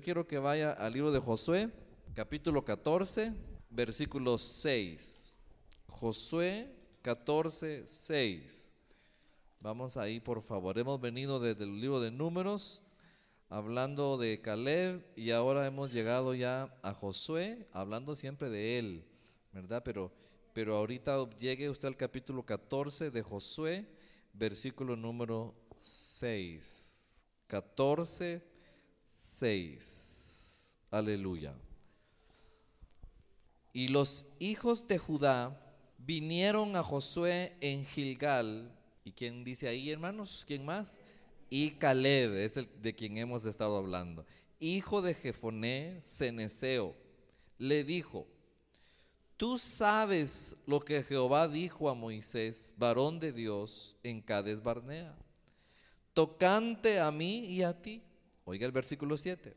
que vaya al libro de Josué, capítulo 14, versículo 6. Josué 14, 6. Vamos ahí, por favor. Hemos venido desde el libro de Números, hablando de Caleb, y ahora hemos llegado ya a Josué, hablando siempre de él, ¿verdad? Pero, pero ahorita llegue usted al capítulo 14 de Josué, versículo número 6. 14, 6. Aleluya. Y los hijos de Judá vinieron a Josué en Gilgal ¿Y quién dice ahí, hermanos? ¿Quién más? Y Caleb, es el de quien hemos estado hablando. Hijo de Jefoné, Ceneseo, le dijo, tú sabes lo que Jehová dijo a Moisés, varón de Dios, en Cades Barnea, tocante a mí y a ti. Oiga el versículo 7.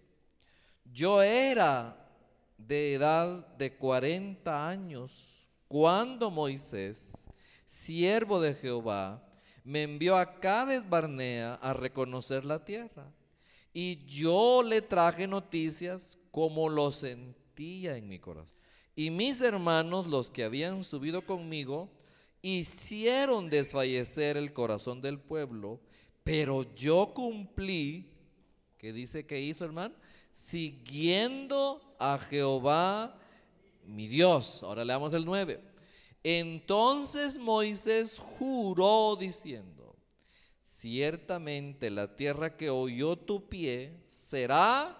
Yo era de edad de 40 años cuando Moisés, siervo de Jehová, me envió a Cades Barnea a reconocer la tierra. Y yo le traje noticias como lo sentía en mi corazón. Y mis hermanos, los que habían subido conmigo, hicieron desfallecer el corazón del pueblo, pero yo cumplí, ¿qué dice que hizo hermano? Siguiendo a Jehová mi Dios. Ahora leamos el 9. Entonces Moisés juró diciendo, ciertamente la tierra que oyó tu pie será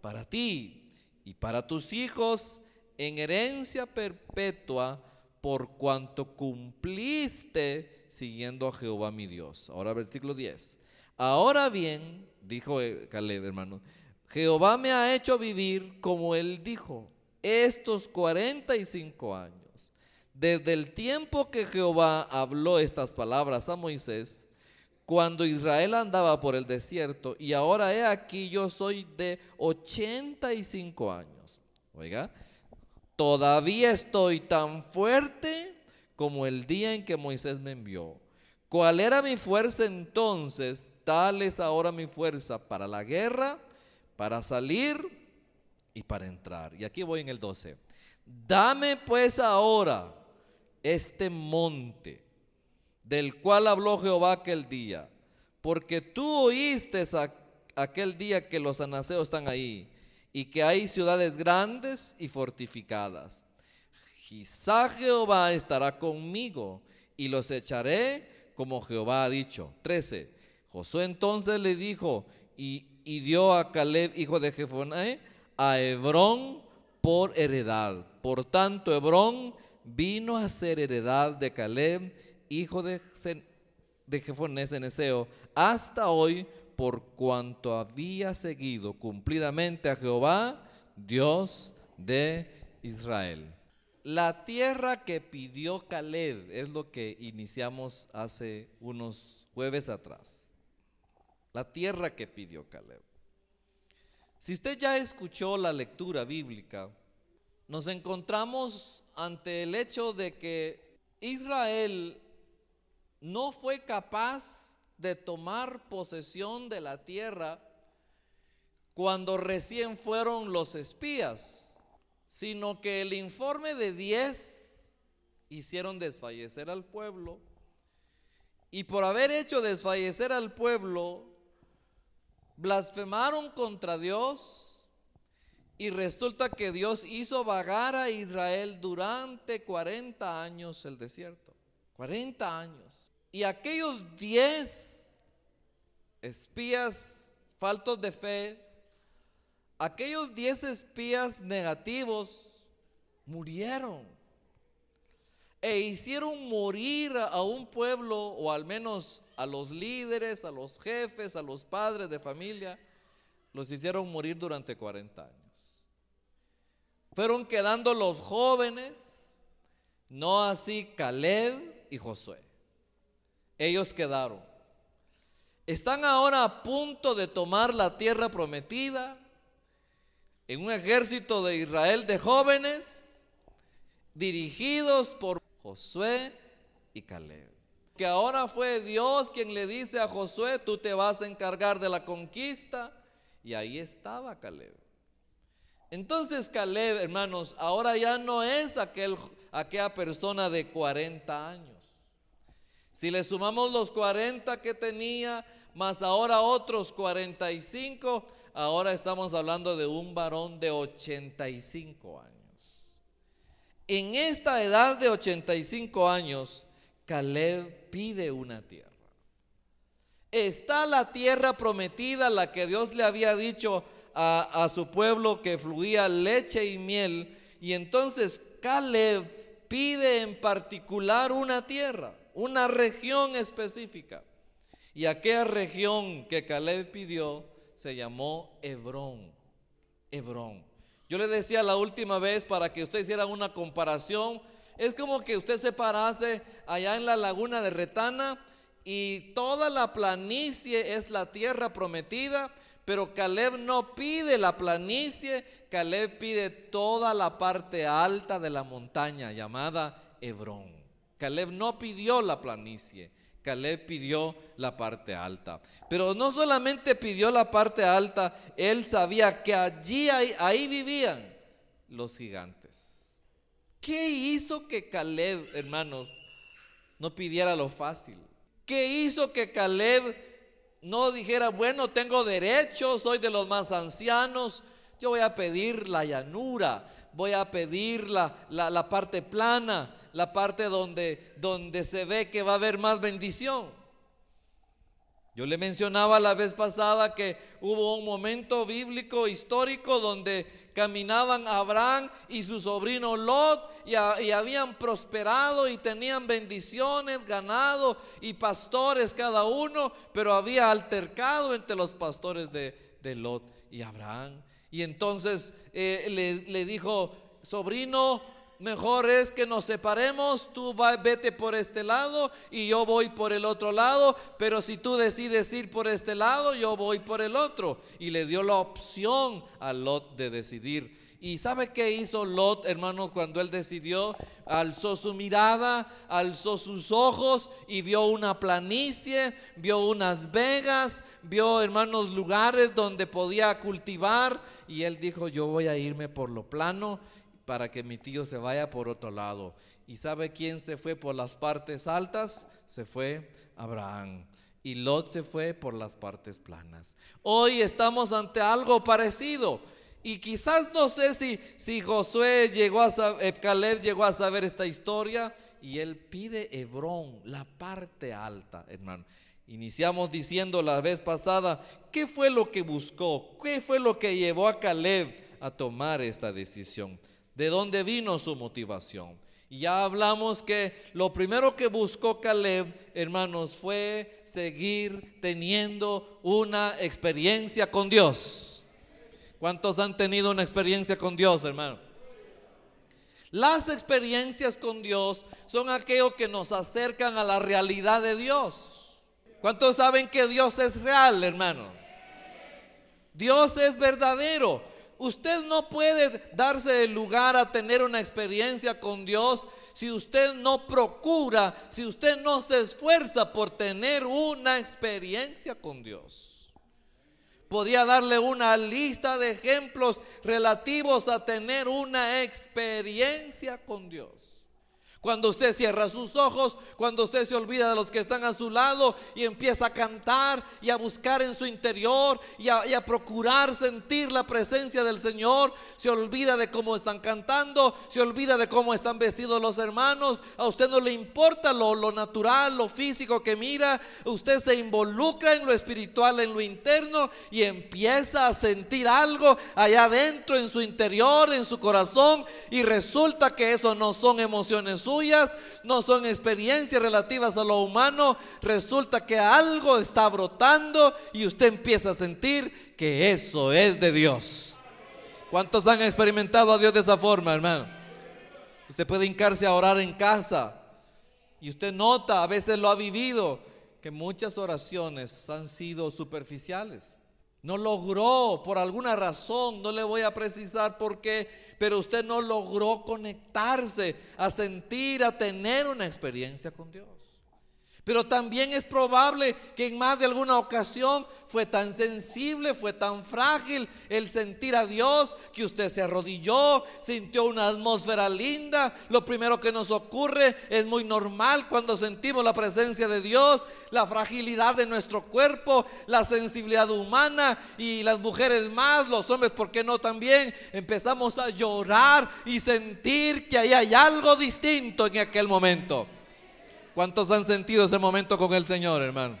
para ti y para tus hijos en herencia perpetua por cuanto cumpliste siguiendo a Jehová mi Dios. Ahora versículo 10. Ahora bien, dijo Caleb hermano, Jehová me ha hecho vivir como él dijo, estos 45 años. Desde el tiempo que Jehová habló estas palabras a Moisés, cuando Israel andaba por el desierto, y ahora he aquí yo soy de 85 años. Oiga, todavía estoy tan fuerte como el día en que Moisés me envió. ¿Cuál era mi fuerza entonces? Tal es ahora mi fuerza para la guerra, para salir y para entrar. Y aquí voy en el 12. Dame pues ahora este monte del cual habló Jehová aquel día, porque tú oíste aquel día que los anaseos están ahí y que hay ciudades grandes y fortificadas. Quizá Jehová estará conmigo y los echaré como Jehová ha dicho. 13. Josué entonces le dijo y, y dio a Caleb, hijo de Jefoné, a Hebrón por heredad. Por tanto, Hebrón vino a ser heredad de Caleb, hijo de, de Jefoné Ceneseo, hasta hoy, por cuanto había seguido cumplidamente a Jehová, Dios de Israel. La tierra que pidió Caleb es lo que iniciamos hace unos jueves atrás. La tierra que pidió Caleb. Si usted ya escuchó la lectura bíblica, nos encontramos ante el hecho de que Israel no fue capaz de tomar posesión de la tierra cuando recién fueron los espías, sino que el informe de 10 hicieron desfallecer al pueblo y por haber hecho desfallecer al pueblo, blasfemaron contra Dios y resulta que Dios hizo vagar a Israel durante 40 años el desierto. 40 años. Y aquellos 10 espías faltos de fe, aquellos 10 espías negativos murieron. E hicieron morir a un pueblo, o al menos a los líderes, a los jefes, a los padres de familia, los hicieron morir durante 40 años. Fueron quedando los jóvenes, no así Caleb y Josué. Ellos quedaron. Están ahora a punto de tomar la tierra prometida en un ejército de Israel de jóvenes dirigidos por Josué y Caleb. Que ahora fue Dios quien le dice a Josué, tú te vas a encargar de la conquista. Y ahí estaba Caleb. Entonces Caleb, hermanos, ahora ya no es aquel, aquella persona de 40 años. Si le sumamos los 40 que tenía, más ahora otros 45, ahora estamos hablando de un varón de 85 años. En esta edad de 85 años, Caleb pide una tierra. Está la tierra prometida, la que Dios le había dicho, a, su pueblo que fluía leche y miel. Y entonces Caleb pide en particular una tierra, una región específica. Y aquella región que Caleb pidió se llamó Hebrón. Hebrón. Yo le decía la última vez para que usted hiciera una comparación, es como que usted se parase allá en la laguna de Retana y toda la planicie es la tierra prometida, pero Caleb no pide la planicie, Caleb pide toda la parte alta de la montaña llamada Hebrón. Caleb no pidió la planicie, Caleb pidió la parte alta. Pero no solamente pidió la parte alta, él sabía que allí, ahí, vivían los gigantes. ¿Qué hizo que Caleb, hermanos, no pidiera lo fácil? ¿Qué hizo que Caleb no dijera, bueno, tengo derecho, soy de los más ancianos, yo voy a pedir la llanura, voy a pedir la, parte plana, la parte donde, donde se ve que va a haber más bendición. Yo le mencionaba la vez pasada que hubo un momento bíblico histórico donde caminaban Abraham y su sobrino Lot y, habían prosperado y tenían bendiciones, ganado y pastores cada uno, pero había altercado entre los pastores de, de Lot y Abraham. Y entonces eh, le, dijo, sobrino, mejor es que nos separemos, tú vete por este lado y yo voy por el otro lado, pero si tú decides ir por este lado, yo voy por el otro. Y le dio la opción a Lot de decidir. ¿Y sabe qué hizo Lot, hermano, cuando él decidió? Alzó su mirada, alzó sus ojos y vio una planicie, vio unas vegas, vio, hermanos, lugares donde podía cultivar. Y él dijo, yo voy a irme por lo plano para que mi tío se vaya por otro lado. ¿Y sabe quién se fue por las partes altas? Se fue Abraham. Y Lot se fue por las partes planas. Hoy estamos ante algo parecido. Y quizás no sé si, si Josué llegó a saber, Caleb llegó a saber esta historia y él pide Hebrón, la parte alta, hermano. Iniciamos diciendo la vez pasada, ¿qué fue lo que buscó? ¿Qué fue lo que llevó a Caleb a tomar esta decisión? ¿De dónde vino su motivación? Y ya hablamos que lo primero que buscó Caleb, hermanos, fue seguir teniendo una experiencia con Dios. ¿Cuántos han tenido una experiencia con Dios, hermano? Las experiencias con Dios son aquello que nos acercan a la realidad de Dios. ¿Cuántos saben que Dios es real, hermano? Dios es verdadero. Usted no puede darse el lugar a tener una experiencia con Dios si usted no procura, si usted no se esfuerza por tener una experiencia con Dios. Podía darle una lista de ejemplos relativos a tener una experiencia con Dios. Cuando usted cierra sus ojos, cuando usted se olvida de los que están a su lado y empieza a cantar y a buscar en su interior y a, procurar sentir la presencia del Señor, se olvida de cómo están cantando, se olvida de cómo están vestidos los hermanos, a usted no le importa lo, lo natural, lo físico que mira, usted se involucra en lo espiritual, en lo interno y empieza a sentir algo allá adentro, en su interior, en su corazón y resulta que eso no son emociones suyas no son experiencias relativas a lo humano, resulta que algo está brotando y usted empieza a sentir que eso es de Dios. ¿Cuántos han experimentado a Dios de esa forma, hermano? Usted puede hincarse a orar en casa y usted nota, a veces lo ha vivido, que muchas oraciones han sido superficiales. No logró por alguna razón, no le voy a precisar por qué, pero usted no logró conectarse, a sentir, a tener una experiencia con Dios. Pero también es probable que en más de alguna ocasión fue tan sensible, fue tan frágil el sentir a Dios que usted se arrodilló, sintió una atmósfera linda. Lo primero que nos ocurre es muy normal cuando sentimos la presencia de Dios, la fragilidad de nuestro cuerpo, la sensibilidad humana y las mujeres más, los hombres, ¿por qué no también? Empezamos a llorar y sentir que ahí hay algo distinto en aquel momento. ¿Cuántos han sentido ese momento con el Señor, hermano?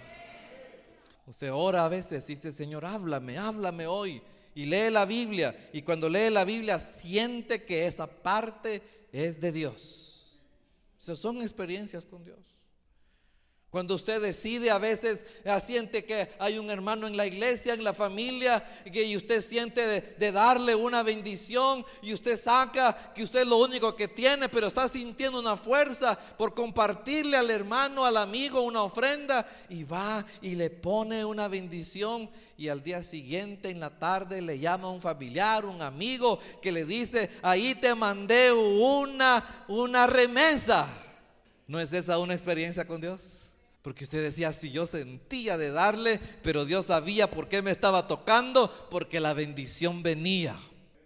Usted ora a veces dice, Señor, háblame, háblame hoy. Y lee la Biblia. Y cuando lee la Biblia siente que esa parte es de Dios. Esas son experiencias con Dios. Cuando usted decide a veces eh, siente que hay un hermano en la iglesia, en la familia, y usted siente de, de, darle una bendición y usted saca que usted es lo único que tiene, pero está sintiendo una fuerza por compartirle al hermano, al amigo una ofrenda y va y le pone una bendición y al día siguiente en la tarde le llama a un familiar, un amigo que le dice, ahí te mandé una, una remesa. ¿No es esa una experiencia con Dios? Porque usted decía, si yo sentía de darle, pero Dios sabía por qué me estaba tocando, porque la bendición venía.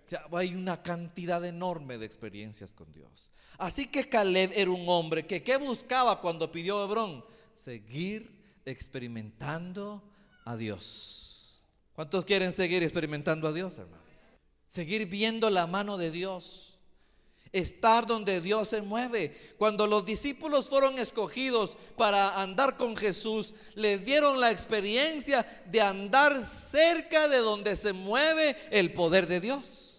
Ya hay una cantidad enorme de experiencias con Dios. Así que Caleb era un hombre que ¿qué buscaba cuando pidió Hebrón? Seguir experimentando a Dios. ¿Cuántos quieren seguir experimentando a Dios, hermano? Seguir viendo la mano de Dios estar donde Dios se mueve. Cuando los discípulos fueron escogidos para andar con Jesús, les dieron la experiencia de andar cerca de donde se mueve el poder de Dios.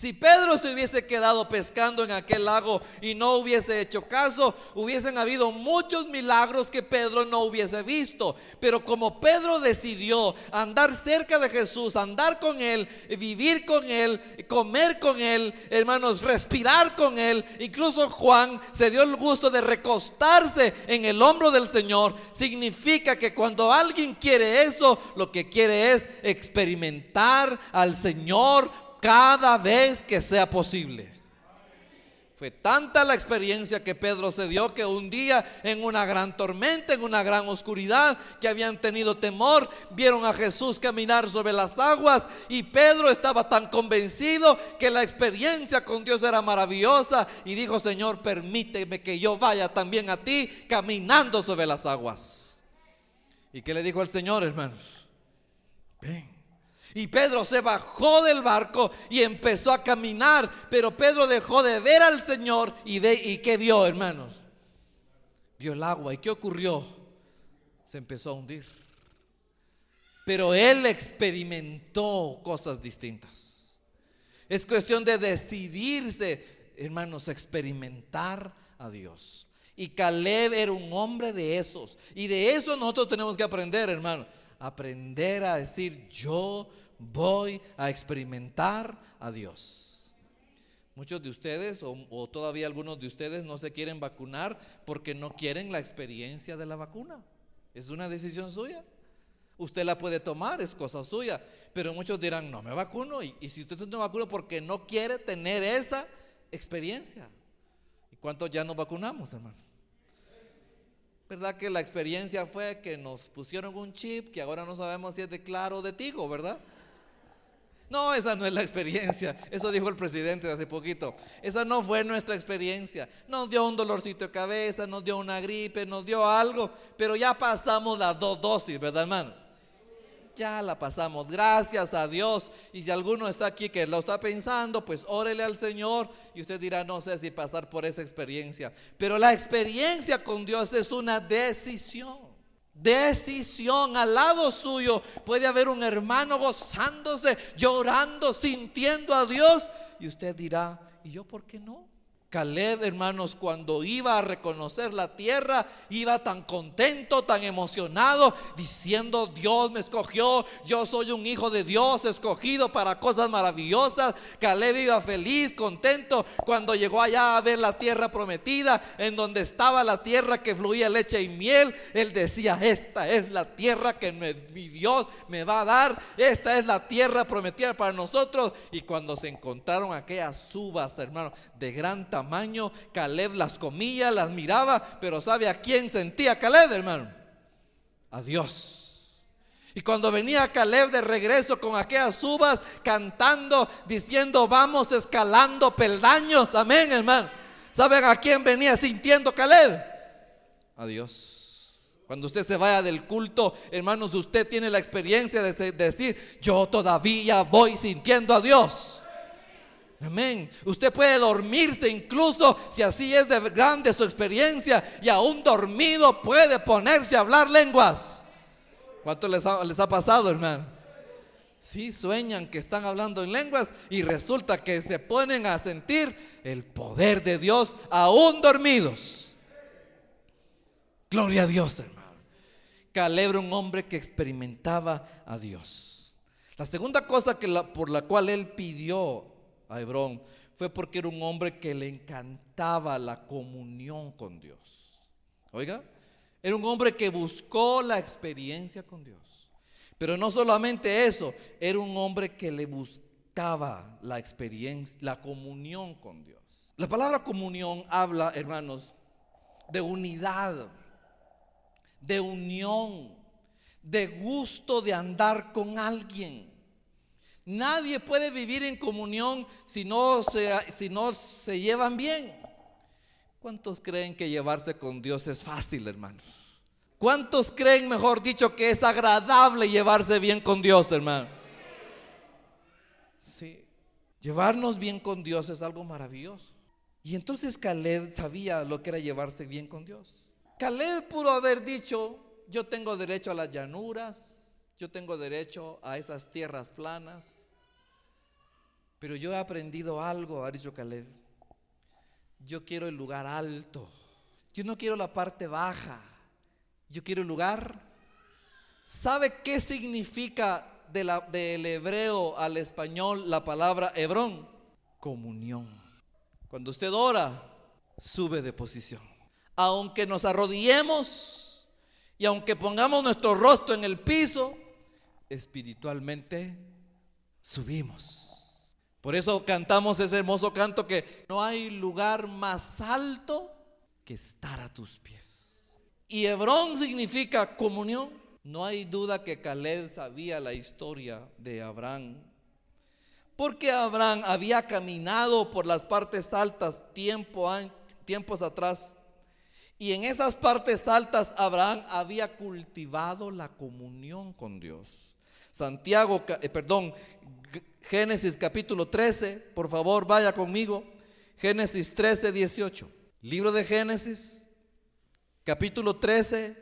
Si Pedro se hubiese quedado pescando en aquel lago y no hubiese hecho caso, hubiesen habido muchos milagros que Pedro no hubiese visto. Pero como Pedro decidió andar cerca de Jesús, andar con Él, vivir con Él, comer con Él, hermanos, respirar con Él, incluso Juan se dio el gusto de recostarse en el hombro del Señor, significa que cuando alguien quiere eso, lo que quiere es experimentar al Señor cada vez que sea posible. Fue tanta la experiencia que Pedro se dio que un día en una gran tormenta, en una gran oscuridad, que habían tenido temor, vieron a Jesús caminar sobre las aguas y Pedro estaba tan convencido que la experiencia con Dios era maravillosa y dijo, Señor, permíteme que yo vaya también a ti caminando sobre las aguas. ¿Y qué le dijo el Señor, hermanos? Ven. Y Pedro se bajó del barco y empezó a caminar, pero Pedro dejó de ver al Señor y, y ¿qué vio, hermanos? Vio el agua. ¿Y qué ocurrió? Se empezó a hundir. Pero él experimentó cosas distintas. Es cuestión de decidirse, hermanos, experimentar a Dios. Y Caleb era un hombre de esos. Y de eso nosotros tenemos que aprender, hermano aprender a decir, yo voy a experimentar a Dios. Muchos de ustedes, o, todavía algunos de ustedes, no se quieren vacunar porque no quieren la experiencia de la vacuna. Es una decisión suya. Usted la puede tomar, es cosa suya. Pero muchos dirán, no me vacuno. Y, y si usted no vacuno porque no quiere tener esa experiencia. ¿Y cuántos ya nos vacunamos, hermano? ¿Verdad que la experiencia fue que nos pusieron un chip que ahora no sabemos si es de claro o de tigo, ¿verdad? No, esa no es la experiencia. Eso dijo el presidente hace poquito. Esa no fue nuestra experiencia. Nos dio un dolorcito de cabeza, nos dio una gripe, nos dio algo, pero ya pasamos las dos dosis, ¿verdad, hermano? Ya la pasamos, gracias a Dios. Y si alguno está aquí que lo está pensando, pues órele al Señor y usted dirá, no sé si pasar por esa experiencia. Pero la experiencia con Dios es una decisión. Decisión al lado suyo puede haber un hermano gozándose, llorando, sintiendo a Dios. Y usted dirá, ¿y yo por qué no? Caleb, hermanos, cuando iba a reconocer la tierra, iba tan contento, tan emocionado, diciendo, Dios me escogió, yo soy un hijo de Dios, escogido para cosas maravillosas. Caleb iba feliz, contento, cuando llegó allá a ver la tierra prometida, en donde estaba la tierra que fluía leche y miel, él decía, esta es la tierra que mi Dios me va a dar, esta es la tierra prometida para nosotros. Y cuando se encontraron aquellas uvas, hermanos, de gran tamaño, Caleb las comía, las miraba, pero ¿sabe a quién sentía Caleb, hermano? A Dios. Y cuando venía Caleb de regreso con aquellas uvas, cantando, diciendo, vamos escalando peldaños, amén, hermano. ¿Saben a quién venía sintiendo Caleb? A Dios. Cuando usted se vaya del culto, hermanos, usted tiene la experiencia de decir, yo todavía voy sintiendo a Dios. Amén. Usted puede dormirse incluso si así es de grande su experiencia y aún dormido puede ponerse a hablar lenguas. ¿Cuánto les ha, pasado, hermano? Sí, sueñan que están hablando en lenguas y resulta que se ponen a sentir el poder de Dios aún dormidos. Gloria a Dios, hermano. Caleb un hombre que experimentaba a Dios. La segunda cosa que por la cual él pidió a Hebrón fue porque era un hombre que le encantaba la comunión con Dios. Oiga, era un hombre que buscó la experiencia con Dios. Pero no solamente eso, era un hombre que le buscaba la experiencia, la comunión con Dios. La palabra comunión habla, hermanos, de unidad, de unión, de gusto de andar con alguien. Nadie puede vivir en comunión si no se, si no se llevan bien. ¿Cuántos creen que llevarse con Dios es fácil, hermanos? ¿Cuántos creen, mejor dicho, que es agradable llevarse bien con Dios, hermano? Sí, llevarnos bien con Dios es algo maravilloso. Y entonces Caleb sabía lo que era llevarse bien con Dios. Caleb pudo haber dicho, yo tengo derecho a las llanuras, yo tengo derecho a esas tierras planas, pero yo he aprendido algo, ha dicho. Yo quiero el lugar alto. Yo no quiero la parte baja. Yo quiero el lugar. ¿Sabe qué significa del hebreo al español la palabra Hebrón? Comunión. Cuando usted ora, sube de posición. Aunque nos arrodillemos y aunque pongamos nuestro rostro en el piso, espiritualmente subimos. Por eso cantamos ese hermoso canto que no hay lugar más alto que estar a tus pies. Y Hebrón significa comunión. No hay duda que Caleb sabía la historia de Abraham. Porque Abraham había caminado por las partes altas tiempo, tiempos atrás. Y en esas partes altas Abraham había cultivado la comunión con Dios. Santiago, eh, perdón, Génesis capítulo 13, por favor, vaya conmigo. Génesis 13, 18. Libro de Génesis, capítulo 13,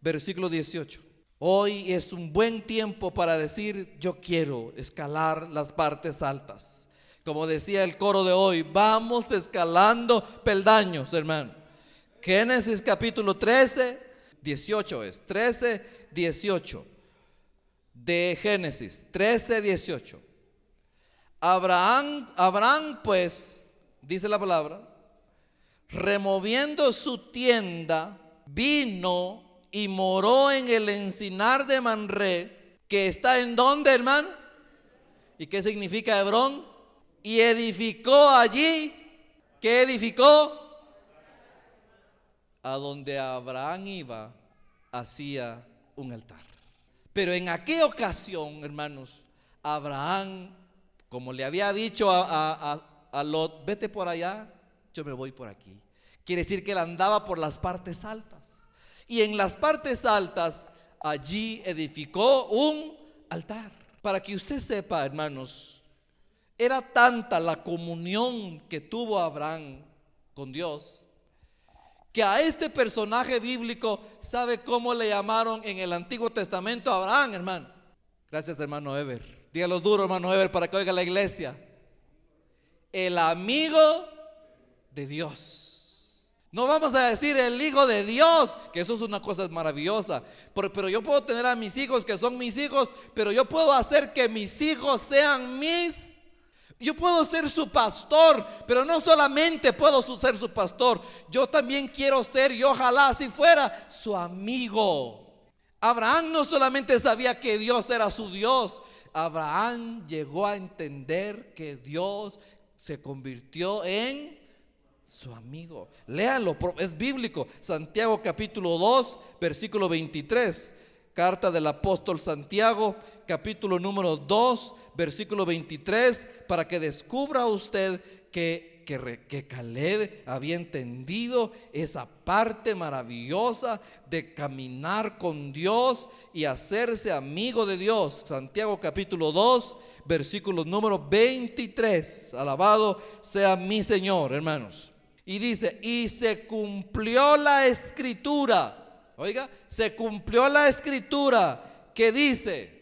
versículo 18. Hoy es un buen tiempo para decir, yo quiero escalar las partes altas. Como decía el coro de hoy, vamos escalando peldaños, hermano. Génesis capítulo 13, 18 es. 13, 18 de Génesis 13, 18. Abraham, Abraham pues, dice la palabra, removiendo su tienda, vino y moró en el encinar de Manré, que está en donde, hermano? ¿Y qué significa Hebrón? Y edificó allí, ¿qué edificó? A donde Abraham iba, hacía un altar. Pero en aquella ocasión, hermanos, Abraham, como le había dicho a, Lot, vete por allá, yo me voy por aquí. Quiere decir que él andaba por las partes altas. Y en las partes altas, allí edificó un altar. Para que usted sepa, hermanos, era tanta la comunión que tuvo Abraham con Dios que a este personaje bíblico, ¿sabe cómo le llamaron en el Antiguo Testamento a Abraham, hermano? Gracias, hermano Ever. Dígalo duro, hermano Ever, para que oiga la iglesia. El amigo de Dios. No vamos a decir el hijo de Dios, que eso es una cosa maravillosa. Pero, pero, yo puedo tener a mis hijos que son mis hijos, pero yo puedo hacer que mis hijos sean mis yo puedo ser su pastor, pero no solamente puedo ser su pastor, yo también quiero ser, y ojalá si fuera, su amigo. Abraham no solamente sabía que Dios era su Dios, Abraham llegó a entender que Dios se convirtió en su amigo. Léalo, es bíblico. Santiago capítulo 2, versículo 23. Carta del apóstol Santiago, capítulo número 2, versículo 23, para que descubra usted que, que, que Caleb había entendido esa parte maravillosa de caminar con Dios y hacerse amigo de Dios. Santiago capítulo 2, versículo número 23. Alabado sea mi Señor, hermanos. Y dice, y se cumplió la escritura. Oiga, se cumplió la escritura que dice,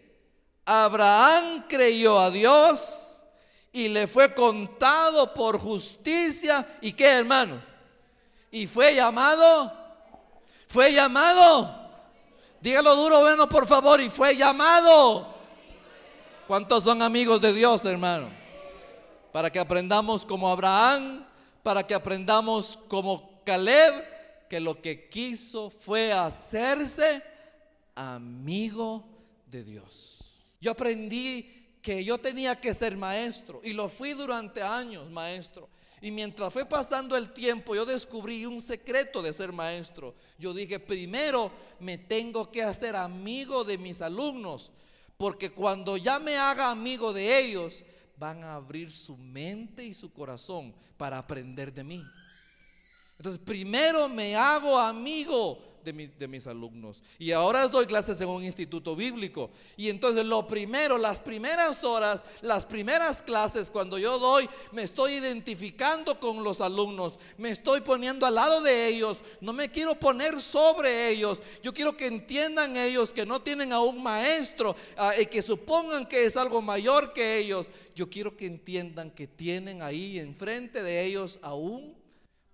Abraham creyó a Dios y le fue contado por justicia. ¿Y qué, hermano? Y fue llamado, Fue llamado. Dígalo duro, bueno, por favor. Y fue llamado. ¿Cuántos son amigos de Dios, hermano? Para que aprendamos como Abraham, para que aprendamos como Caleb, que lo que quiso fue hacerse amigo de Dios. Yo aprendí que yo tenía que ser maestro y lo fui durante años maestro. Y mientras fue pasando el tiempo, yo descubrí un secreto de ser maestro. Yo dije, primero me tengo que hacer amigo de mis alumnos, porque cuando ya me haga amigo de ellos, van a abrir su mente y su corazón para aprender de mí. Entonces, primero me hago amigo de, mis alumnos. Y ahora doy clases en un instituto bíblico. Y entonces lo primero, las primeras horas, las primeras clases, cuando yo doy, me estoy identificando con los alumnos, me estoy poniendo al lado de ellos, no me quiero poner sobre ellos. Yo quiero que entiendan ellos que no tienen a un maestro ah, y que supongan que es algo mayor que ellos. Yo quiero que entiendan que tienen ahí enfrente de ellos aún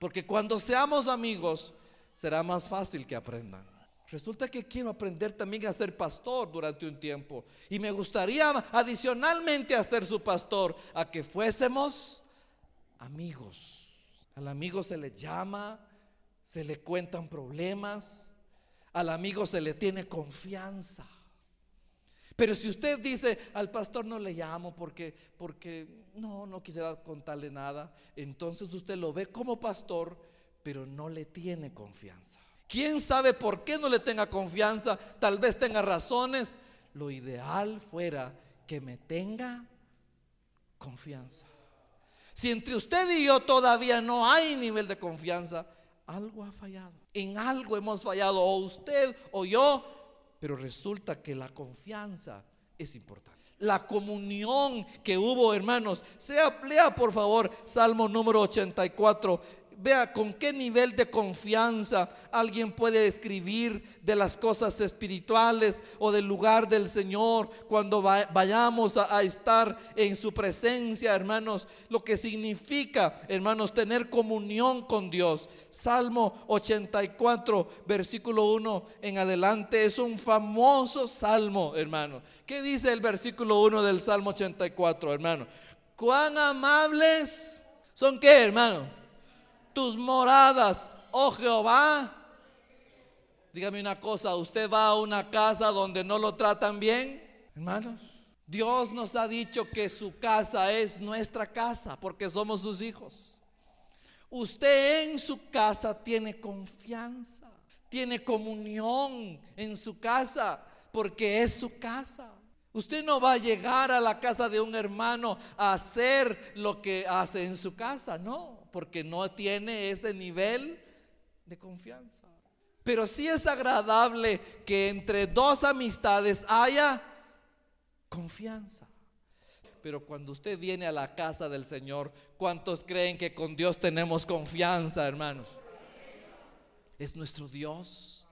porque cuando seamos amigos, será más fácil que aprendan. Resulta que quiero aprender también a ser pastor durante un tiempo. Y me gustaría adicionalmente a ser su pastor, a que fuésemos amigos. Al amigo se le llama, se le cuentan problemas, al amigo se le tiene confianza. Pero si usted dice, al pastor no le llamo porque, porque no, no quisiera contarle nada, entonces usted lo ve como pastor, pero no le tiene confianza. ¿Quién sabe por qué no le tenga confianza? Tal vez tenga razones. Lo ideal fuera que me tenga confianza. Si entre usted y yo todavía no hay nivel de confianza, algo ha fallado. En algo hemos fallado, o usted o yo, pero resulta que la confianza es importante. La comunión que hubo, hermanos. Sea, lea por favor Salmo número 84 Vea con qué nivel de confianza alguien puede escribir de las cosas espirituales o del lugar del Señor cuando vayamos a, estar en su presencia, hermanos. Lo que significa, hermanos, tener comunión con Dios. Salmo 84, versículo 1 en adelante, es un famoso salmo, hermano. ¿Qué dice el versículo 1 del Salmo 84, hermano? Cuán amables son qué, hermano? Tus moradas, oh Jehová. Dígame una cosa, ¿usted va a una casa donde no lo tratan bien? Hermanos, Dios nos ha dicho que su casa es nuestra casa porque somos sus hijos. Usted en su casa tiene confianza, tiene comunión en su casa porque es su casa. Usted no va a llegar a la casa de un hermano a hacer lo que hace en su casa, no porque no tiene ese nivel de confianza. Pero sí es agradable que entre dos amistades haya confianza. Pero cuando usted viene a la casa del Señor, ¿cuántos creen que con Dios tenemos confianza, hermanos? Es nuestro Dios,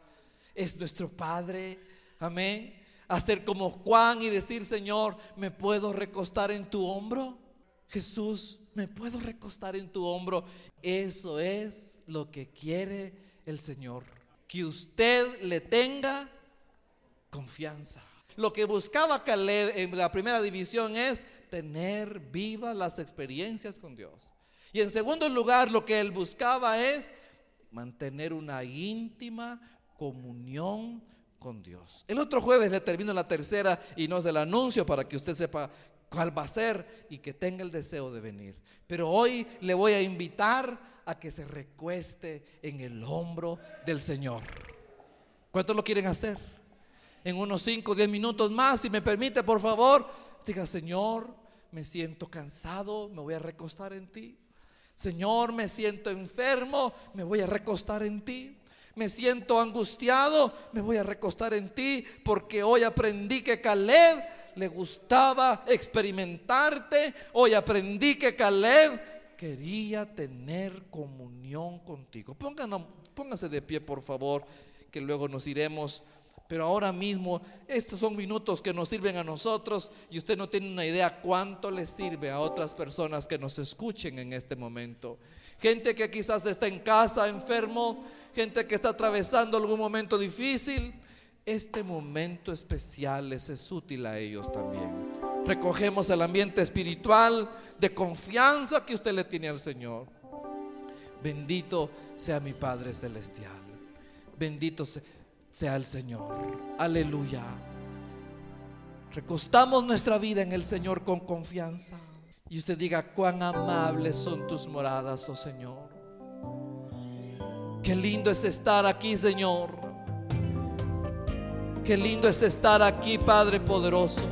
es nuestro Padre. Amén. Hacer como Juan y decir, Señor, ¿me puedo recostar en tu hombro? Jesús, me puedo recostar en tu hombro. Eso es lo que quiere el Señor. Que usted le tenga confianza. Lo que buscaba Caleb en la primera división es tener vivas las experiencias con Dios. Y en segundo lugar, lo que él buscaba es mantener una íntima comunión con Dios. El otro jueves le termino la tercera y no es el anuncio para que usted sepa cuál va a ser y que tenga el deseo de venir. Pero hoy le voy a invitar a que se recueste en el hombro del Señor. ¿Cuántos lo quieren hacer? En unos 5 o 10 minutos más, si me permite, por favor, diga, Señor, me siento cansado, me voy a recostar en ti. Señor, me siento enfermo, me voy a recostar en ti. Me siento angustiado, me voy a recostar en ti, porque hoy aprendí que Caleb le gustaba experimentarte. Hoy aprendí que Caleb quería tener comunión contigo. pónganse de pie, por favor, que luego nos iremos. Pero ahora mismo, estos son minutos que nos sirven a nosotros y usted no tiene una idea cuánto le sirve a otras personas que nos escuchen en este momento. Gente que quizás está en casa enfermo, gente que está atravesando algún momento difícil. Este momento especial les es útil a ellos también. Recogemos el ambiente espiritual de confianza que usted le tiene al Señor. Bendito sea mi Padre Celestial. Bendito sea el Señor. Aleluya. Recostamos nuestra vida en el Señor con confianza. Y usted diga, cuán amables son tus moradas, oh Señor. Qué lindo es estar aquí, Señor. Qué lindo es estar aquí, Padre poderoso,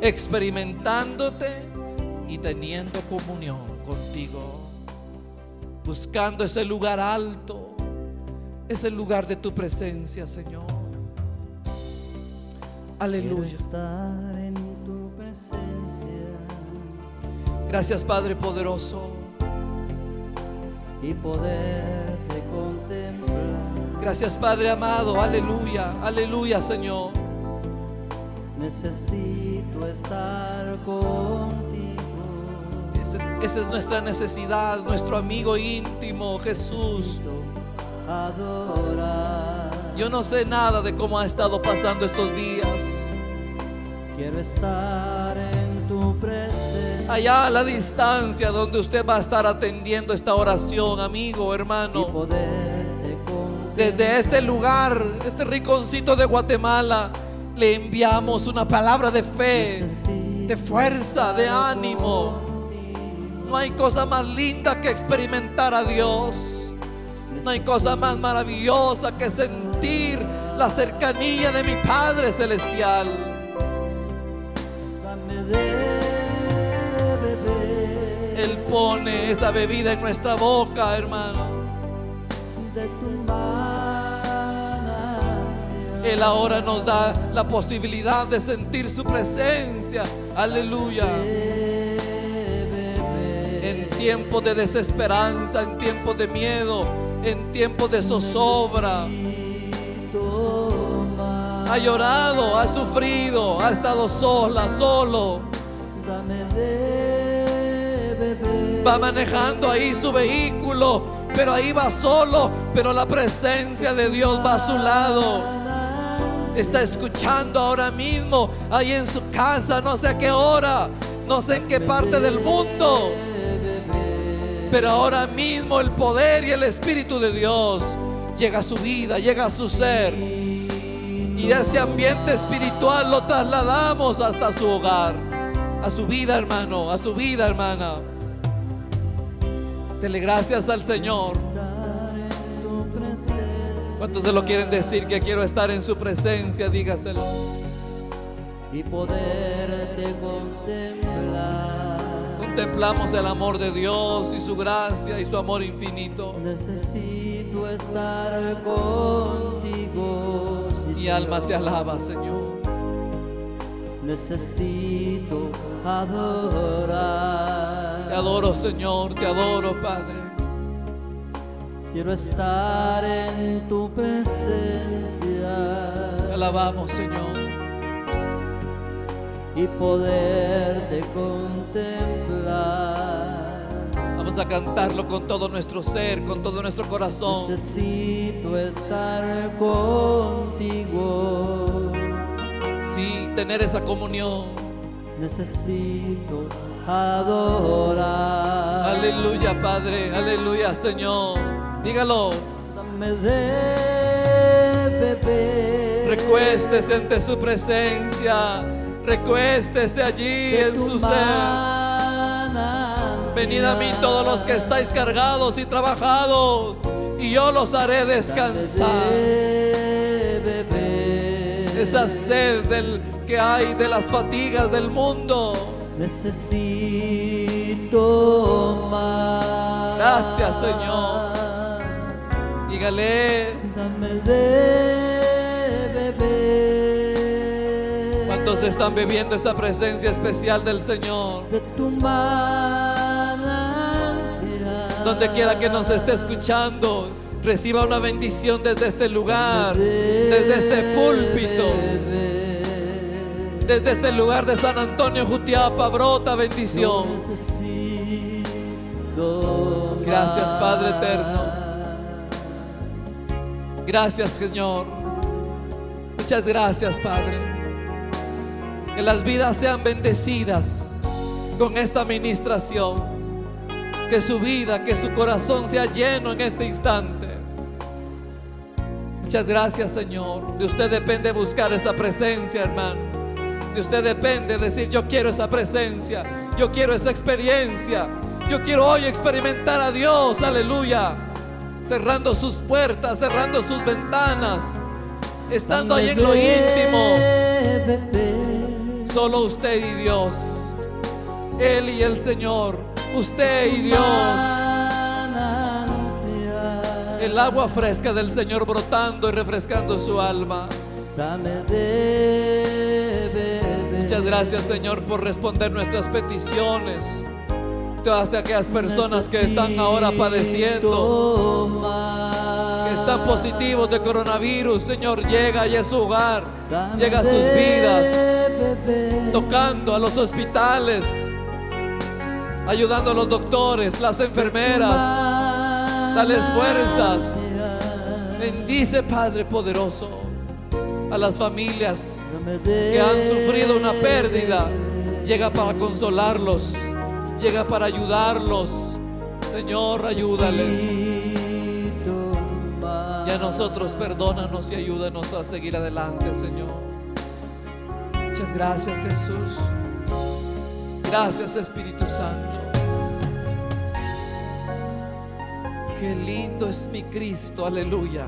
experimentándote y teniendo comunión contigo, buscando ese lugar alto es el lugar de tu presencia, Señor. Aleluya. estar en tu presencia Gracias, Padre poderoso. y contemplar. Gracias, Padre amado. Aleluya. Aleluya, Señor. Necesito estar contigo. Esa es, esa es nuestra necesidad, nuestro amigo íntimo, Jesús. Adorar. Yo no sé nada de cómo ha estado pasando estos días. Quiero estar en tu presencia Allá a la distancia donde usted va a estar atendiendo esta oración, amigo, y hermano. poderte contemplar. Desde este lugar, este rinconcito de Guatemala, le enviamos una palabra de fe, de fuerza, de ánimo. No hay cosa más linda que experimentar a Dios. No hay cosa más maravillosa que sentir la cercanía de mi Padre Celestial. Él pone esa bebida en nuestra boca, hermano. De tu manantial. Él ahora nos da la posibilidad de sentir su presencia. Aleluya. En tiempos de desesperanza, en tiempos de miedo, en tiempos de zozobra. Ha llorado, ha sufrido, ha estado sola, solo. Va manejando ahí su vehículo, pero ahí va solo, pero la presencia de Dios va a su lado. Está escuchando ahora mismo, ahí en su casa, no sé a qué hora, no sé en qué parte del mundo. Pero ahora mismo el poder y el Espíritu de Dios llega a su vida, llega a su ser. Y este ambiente espiritual lo trasladamos hasta su hogar, a su vida hermano, a su vida hermana. Dele gracias al Señor. ¿Cuántos se lo quieren decir que quiero estar en su presencia? Dígaselo. y poderte contemplar. Contemplamos el amor de Dios y su gracia y su amor infinito. Necesito estar contigo. sí, Mi alma te alaba, Señor. Necesito adorar. Te adoro, Señor, te adoro, Padre. Quiero estar en tu Te presencia alabamos, Señor. y poderte contemplar. Vamos a cantarlo con todo nuestro ser, con todo nuestro corazón. Necesito estar contigo. Sí, tener esa comunión. Necesito adorar. Aleluya, Padre. Aleluya, Señor. Dígalo. Dame de beber. Recuéstese ante su presencia. Recuéstese allí en su ser. Venid a mí todos los que estáis cargados y trabajados, y yo los haré descansar. Esa sed del que hay de las fatigas del mundo. Necesito más. Gracias, Señor. Dígale, Dame de beber. ¿cuántos están bebiendo esa presencia especial del Señor? de tu manantial. Donde quiera que nos esté escuchando, Reciba una bendición desde este lugar, desde este púlpito, desde este lugar de San Antonio Jutiapa, brota bendición. Gracias Padre eterno. Gracias Señor. Muchas gracias Padre. Que las vidas sean bendecidas con esta administración. Que su vida, que su corazón sea lleno en este instante. Muchas gracias Señor. De usted depende buscar esa presencia hermano. De usted depende decir yo quiero esa presencia. Yo quiero esa experiencia. Yo quiero hoy experimentar a Dios. Aleluya. Cerrando sus puertas, cerrando sus ventanas. Estando ahí en lo íntimo. Solo usted y Dios. Él y el Señor. Usted y Dios. El agua fresca del Señor brotando y refrescando su alma. Muchas gracias Señor por responder nuestras peticiones. Todas aquellas personas que están ahora padeciendo, que están positivos de coronavirus, Señor, llega y a su hogar, llega a sus vidas, tocando a los hospitales, ayudando a los doctores, las enfermeras, dales fuerzas. Bendice, Padre poderoso, a las familias que han sufrido una pérdida. Llega para consolarlos, llega para ayudarlos. Señor, ayúdales. Y a nosotros perdónanos y ayúdanos a seguir adelante, Señor. Muchas gracias, Jesús. Gracias, Espíritu Santo. Qué lindo es mi Cristo, aleluya.